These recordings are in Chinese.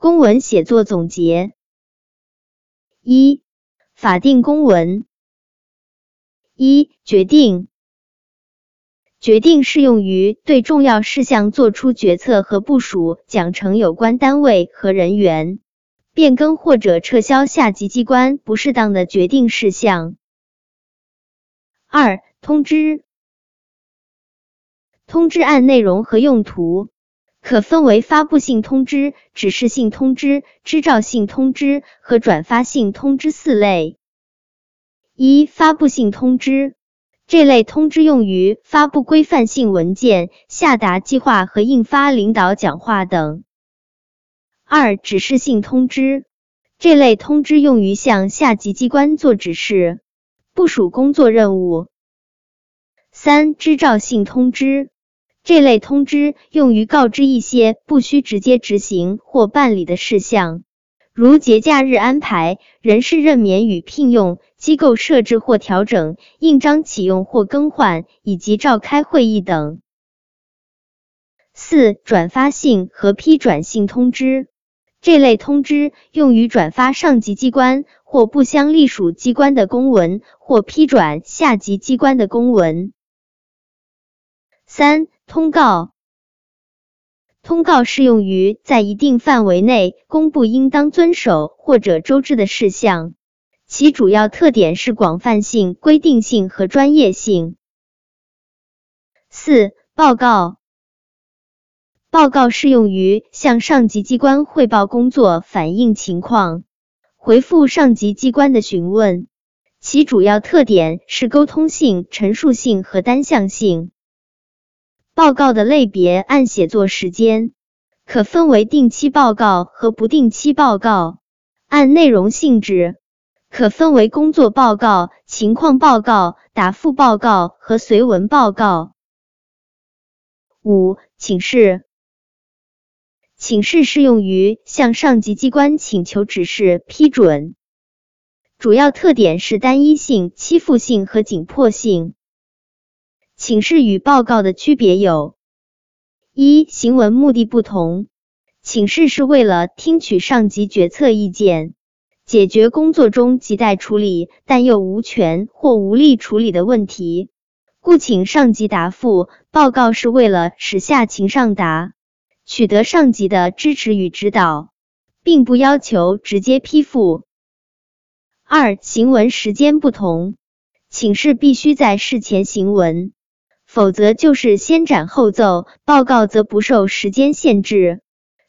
公文写作总结：一、法定公文。一、决定。决定适用于对重要事项作出决策和部署奖惩有关单位和人员，变更或者撤销下级机关不适当的决定事项。二、通知。通知案内容和用途可分为发布性通知、指示性通知、支照性通知和转发性通知四类。一、发布性通知。这类通知用于发布规范性文件、下达计划和印发领导讲话等。二、指示性通知，这类通知用于向下级机关做指示、部署工作任务。三、支照性通知，这类通知用于告知一些不需直接执行或办理的事项。如节假日安排、人事任免与聘用、机构设置或调整、印章启用或更换，以及召开会议等。四、转发性和批转性通知，这类通知用于转发上级机关或不相隶属机关的公文，或批转下级机关的公文。三、通告。通告适用于在一定范围内公布应当遵守或者周知的事项，其主要特点是广泛性、规定性和专业性。四、报告。报告适用于向上级机关汇报工作、反映情况、回复上级机关的询问，其主要特点是沟通性、陈述性和单向性。报告的类别按写作时间可分为定期报告和不定期报告；按内容性质可分为工作报告、情况报告、答复报告和随文报告。五、请示。请示适用于向上级机关请求指示批准，主要特点是单一性、期复性和紧迫性。请示与报告的区别有：一、行文目的不同。请示是为了听取上级决策意见，解决工作中亟待处理但又无权或无力处理的问题，故请上级答复；报告是为了使下情上达，取得上级的支持与指导，并不要求直接批复。二、行文时间不同。请示必须在事前行文。否则就是先斩后奏，报告则不受时间限制，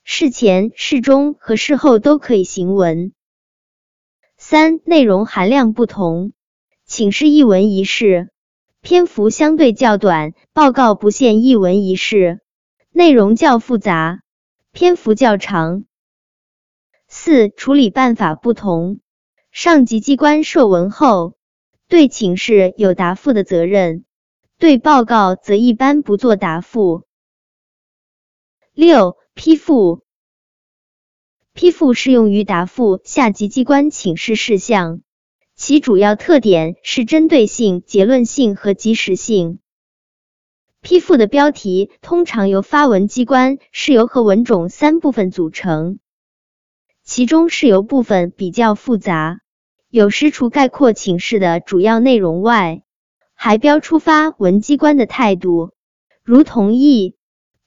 事前、事中和事后都可以行文。三、内容含量不同，请示一文一事，篇幅相对较短；报告不限一文一事，内容较复杂，篇幅较长。四、处理办法不同，上级机关受文后，对请示有答复的责任。对报告则一般不做答复。六、批复。批复适用于答复下级机关请示事项，其主要特点是针对性、结论性和及时性。批复的标题通常由发文机关、事由和文种三部分组成，其中事由部分比较复杂，有时除概括请示的主要内容外。还标出发文机关的态度，如同意、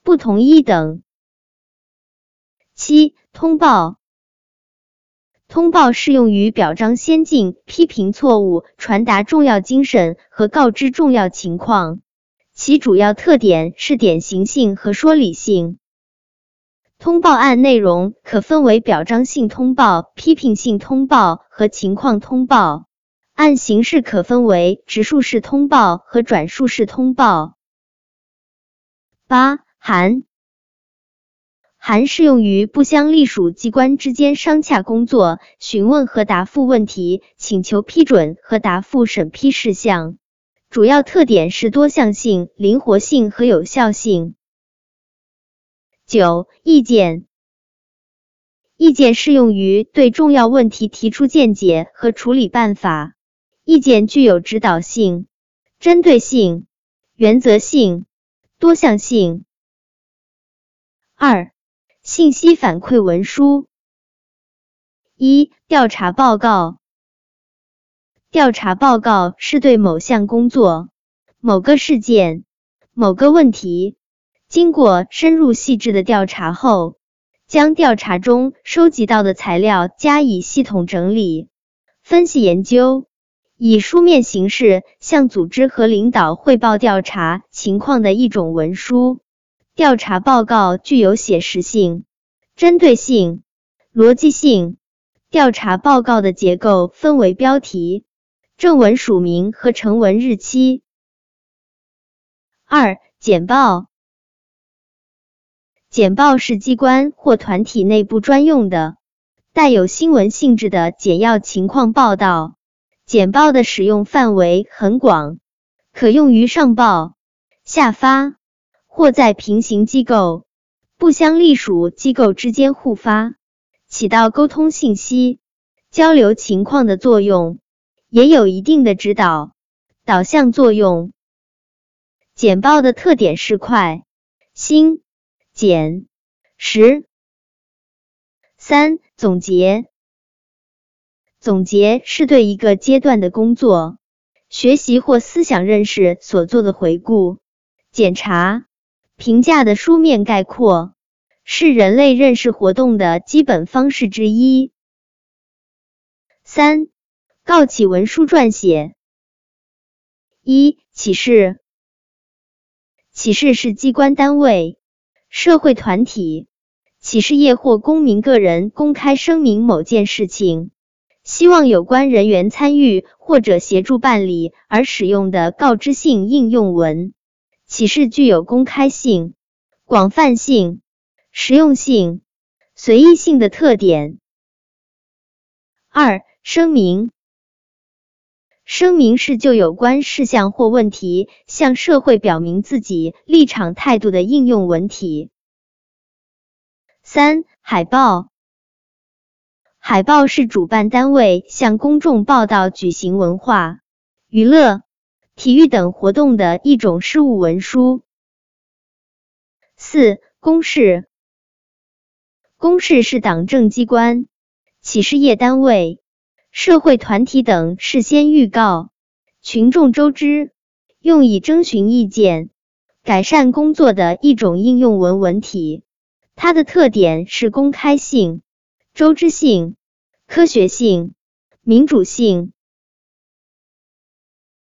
不同意等。七、通报。通报适用于表彰先进、批评错误、传达重要精神和告知重要情况，其主要特点是典型性和说理性。通报案内容可分为表彰性通报、批评性通报和情况通报。按形式可分为直述式通报和转述式通报。八、函。函适用于不相隶属机关之间商洽工作、询问和答复问题、请求批准和答复审批事项，主要特点是多项性、灵活性和有效性。九、意见。意见适用于对重要问题提出见解和处理办法。意见具有指导性、针对性、原则性、多项性。二、信息反馈文书一、调查报告。调查报告是对某项工作、某个事件、某个问题，经过深入细致的调查后，将调查中收集到的材料加以系统整理、分析研究，以书面形式向组织和领导汇报调查情况的一种文书。调查报告具有写实性、针对性、逻辑性。调查报告的结构分为标题、正文署名和成文日期。二、简报。简报是机关或团体内部专用的、带有新闻性质的简要情况报道。简报的使用范围很广，可用于上报、下发，或在平行机构、不相隶属机构之间互发。起到沟通信息、交流情况的作用，也有一定的指导、导向作用。简报的特点是快、新、简、实。三、总结。总结是对一个阶段的工作、学习或思想认识所做的回顾、检查、评价的书面概括。是人类认识活动的基本方式之一。三、告启文书撰写。一、启事。启事是机关单位、社会团体、企事业或公民个人公开声明某件事情，希望有关人员参与或者协助办理而使用的告知性应用文。启事具有公开性、广泛性。实用性、随意性的特点。二、声明。声明是就有关事项或问题向社会表明自己立场态度的应用文体。三、海报。海报是主办单位向公众报道举行文化、娱乐、体育等活动的一种事务文书。四、公示。公示是党政机关、企事业单位、社会团体等事先预告、群众周知，用以征询意见、改善工作的一种应用文文体。它的特点是公开性、周知性、科学性、民主性。